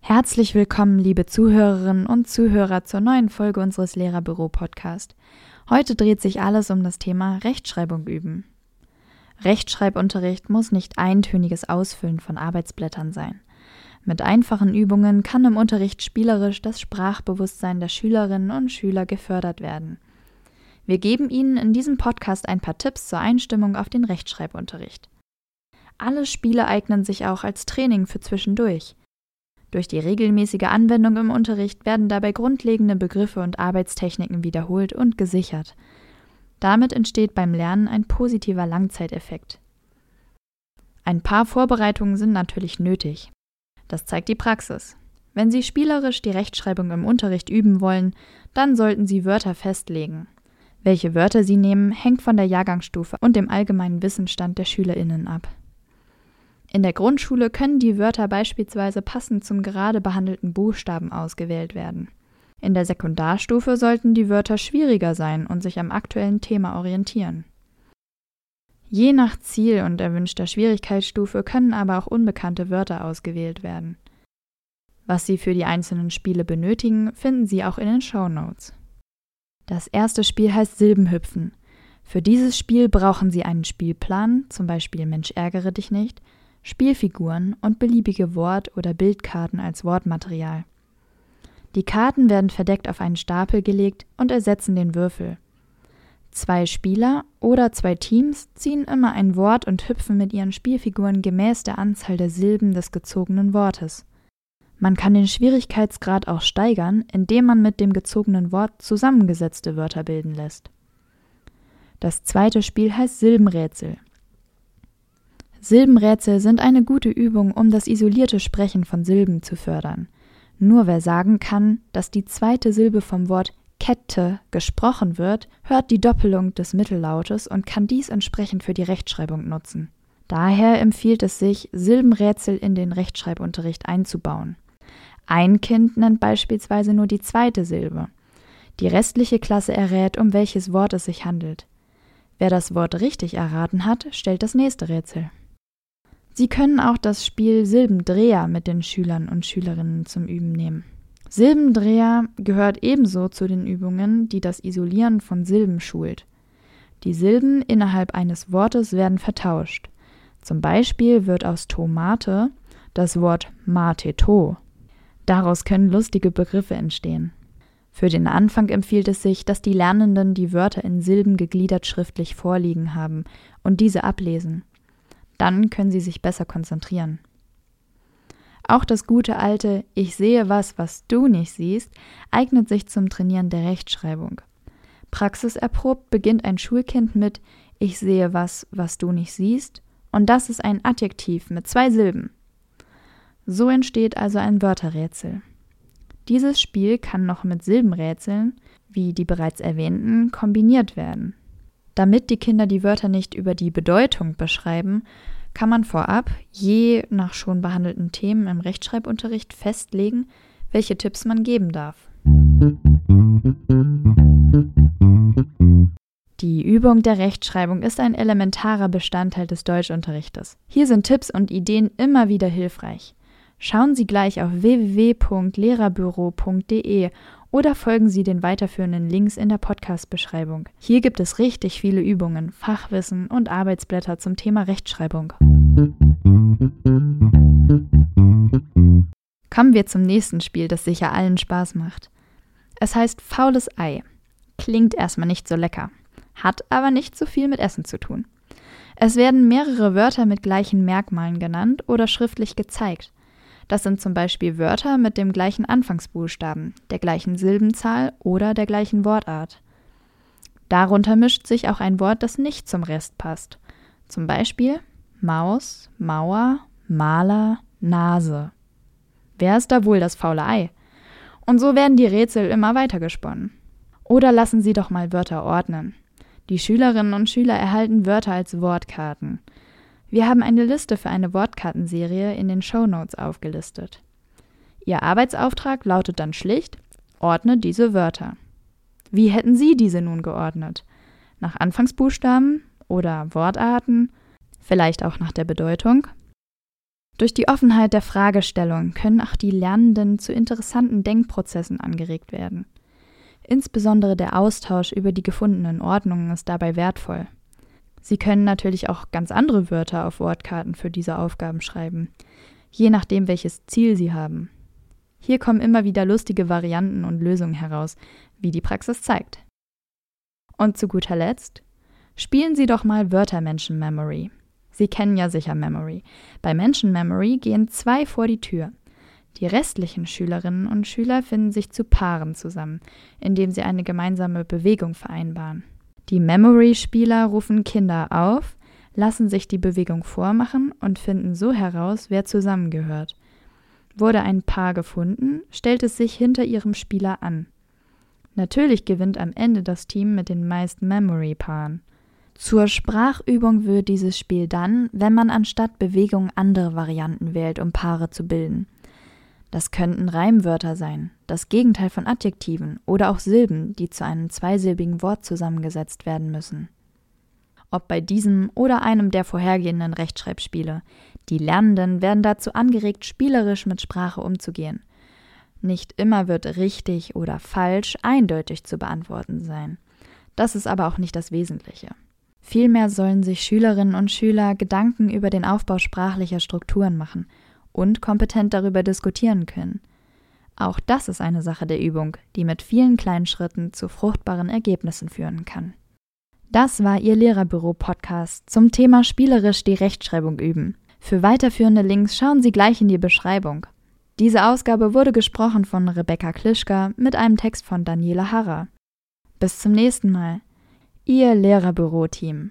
Herzlich willkommen, liebe Zuhörerinnen und Zuhörer, zur neuen Folge unseres Lehrerbüro-Podcast. Heute dreht sich alles um das Thema Rechtschreibung üben. Rechtschreibunterricht muss nicht eintöniges Ausfüllen von Arbeitsblättern sein. Mit einfachen Übungen kann im Unterricht spielerisch das Sprachbewusstsein der Schülerinnen und Schüler gefördert werden. Wir geben Ihnen in diesem Podcast ein paar Tipps zur Einstimmung auf den Rechtschreibunterricht. Alle Spiele eignen sich auch als Training für zwischendurch. Durch die regelmäßige Anwendung im Unterricht werden dabei grundlegende Begriffe und Arbeitstechniken wiederholt und gesichert. Damit entsteht beim Lernen ein positiver Langzeiteffekt. Ein paar Vorbereitungen sind natürlich nötig. Das zeigt die Praxis. Wenn Sie spielerisch die Rechtschreibung im Unterricht üben wollen, dann sollten Sie Wörter festlegen. Welche Wörter Sie nehmen, hängt von der Jahrgangsstufe und dem allgemeinen Wissensstand der Schülerinnen ab. In der Grundschule können die Wörter beispielsweise passend zum gerade behandelten Buchstaben ausgewählt werden. In der Sekundarstufe sollten die Wörter schwieriger sein und sich am aktuellen Thema orientieren. Je nach Ziel und erwünschter Schwierigkeitsstufe können aber auch unbekannte Wörter ausgewählt werden. Was Sie für die einzelnen Spiele benötigen, finden Sie auch in den Show Notes. Das erste Spiel heißt Silbenhüpfen. Für dieses Spiel brauchen Sie einen Spielplan, zum Beispiel Mensch ärgere dich nicht, Spielfiguren und beliebige Wort- oder Bildkarten als Wortmaterial. Die Karten werden verdeckt auf einen Stapel gelegt und ersetzen den Würfel. Zwei Spieler oder zwei Teams ziehen immer ein Wort und hüpfen mit ihren Spielfiguren gemäß der Anzahl der Silben des gezogenen Wortes. Man kann den Schwierigkeitsgrad auch steigern, indem man mit dem gezogenen Wort zusammengesetzte Wörter bilden lässt. Das zweite Spiel heißt Silbenrätsel. Silbenrätsel sind eine gute Übung, um das isolierte Sprechen von Silben zu fördern. Nur wer sagen kann, dass die zweite Silbe vom Wort Kette gesprochen wird, hört die Doppelung des Mittellautes und kann dies entsprechend für die Rechtschreibung nutzen. Daher empfiehlt es sich, Silbenrätsel in den Rechtschreibunterricht einzubauen. Ein Kind nennt beispielsweise nur die zweite Silbe. Die restliche Klasse errät, um welches Wort es sich handelt. Wer das Wort richtig erraten hat, stellt das nächste Rätsel. Sie können auch das Spiel Silbendreher mit den Schülern und Schülerinnen zum Üben nehmen. Silbendreher gehört ebenso zu den Übungen, die das Isolieren von Silben schult. Die Silben innerhalb eines Wortes werden vertauscht. Zum Beispiel wird aus Tomate das Wort Mateto. Daraus können lustige Begriffe entstehen. Für den Anfang empfiehlt es sich, dass die Lernenden die Wörter in Silben gegliedert schriftlich vorliegen haben und diese ablesen. Dann können sie sich besser konzentrieren. Auch das gute alte Ich sehe was, was du nicht siehst, eignet sich zum Trainieren der Rechtschreibung. Praxiserprobt beginnt ein Schulkind mit Ich sehe was, was du nicht siehst, und das ist ein Adjektiv mit zwei Silben. So entsteht also ein Wörterrätsel. Dieses Spiel kann noch mit Silbenrätseln, wie die bereits erwähnten, kombiniert werden. Damit die Kinder die Wörter nicht über die Bedeutung beschreiben, kann man vorab, je nach schon behandelten Themen im Rechtschreibunterricht, festlegen, welche Tipps man geben darf. Die Übung der Rechtschreibung ist ein elementarer Bestandteil des Deutschunterrichtes. Hier sind Tipps und Ideen immer wieder hilfreich. Schauen Sie gleich auf www.lehrerbüro.de oder folgen Sie den weiterführenden Links in der Podcast-Beschreibung. Hier gibt es richtig viele Übungen, Fachwissen und Arbeitsblätter zum Thema Rechtschreibung. Kommen wir zum nächsten Spiel, das sicher allen Spaß macht. Es heißt Faules Ei. Klingt erstmal nicht so lecker, hat aber nicht so viel mit Essen zu tun. Es werden mehrere Wörter mit gleichen Merkmalen genannt oder schriftlich gezeigt. Das sind zum Beispiel Wörter mit dem gleichen Anfangsbuchstaben, der gleichen Silbenzahl oder der gleichen Wortart. Darunter mischt sich auch ein Wort, das nicht zum Rest passt. Zum Beispiel Maus, Mauer, Maler, Nase. Wer ist da wohl das faule Ei? Und so werden die Rätsel immer weiter gesponnen. Oder lassen Sie doch mal Wörter ordnen. Die Schülerinnen und Schüler erhalten Wörter als Wortkarten. Wir haben eine Liste für eine Wortkartenserie in den Show Notes aufgelistet. Ihr Arbeitsauftrag lautet dann schlicht: Ordne diese Wörter. Wie hätten Sie diese nun geordnet? Nach Anfangsbuchstaben oder Wortarten, vielleicht auch nach der Bedeutung. Durch die Offenheit der Fragestellung können auch die Lernenden zu interessanten Denkprozessen angeregt werden. Insbesondere der Austausch über die gefundenen Ordnungen ist dabei wertvoll. Sie können natürlich auch ganz andere Wörter auf Wortkarten für diese Aufgaben schreiben, je nachdem, welches Ziel Sie haben. Hier kommen immer wieder lustige Varianten und Lösungen heraus, wie die Praxis zeigt. Und zu guter Letzt, spielen Sie doch mal Wörtermenschen Memory. Sie kennen ja sicher Memory. Bei Menschen Memory gehen zwei vor die Tür. Die restlichen Schülerinnen und Schüler finden sich zu Paaren zusammen, indem sie eine gemeinsame Bewegung vereinbaren. Die Memory-Spieler rufen Kinder auf, lassen sich die Bewegung vormachen und finden so heraus, wer zusammengehört. Wurde ein Paar gefunden, stellt es sich hinter ihrem Spieler an. Natürlich gewinnt am Ende das Team mit den meisten Memory-Paaren. Zur Sprachübung wird dieses Spiel dann, wenn man anstatt Bewegung andere Varianten wählt, um Paare zu bilden. Das könnten Reimwörter sein, das Gegenteil von Adjektiven oder auch Silben, die zu einem zweisilbigen Wort zusammengesetzt werden müssen. Ob bei diesem oder einem der vorhergehenden Rechtschreibspiele, die Lernenden werden dazu angeregt, spielerisch mit Sprache umzugehen. Nicht immer wird richtig oder falsch eindeutig zu beantworten sein. Das ist aber auch nicht das Wesentliche. Vielmehr sollen sich Schülerinnen und Schüler Gedanken über den Aufbau sprachlicher Strukturen machen und kompetent darüber diskutieren können. Auch das ist eine Sache der Übung, die mit vielen kleinen Schritten zu fruchtbaren Ergebnissen führen kann. Das war Ihr Lehrerbüro-Podcast zum Thema spielerisch die Rechtschreibung üben. Für weiterführende Links schauen Sie gleich in die Beschreibung. Diese Ausgabe wurde gesprochen von Rebecca Klischka mit einem Text von Daniela Harrer. Bis zum nächsten Mal. Ihr Lehrerbüro-Team.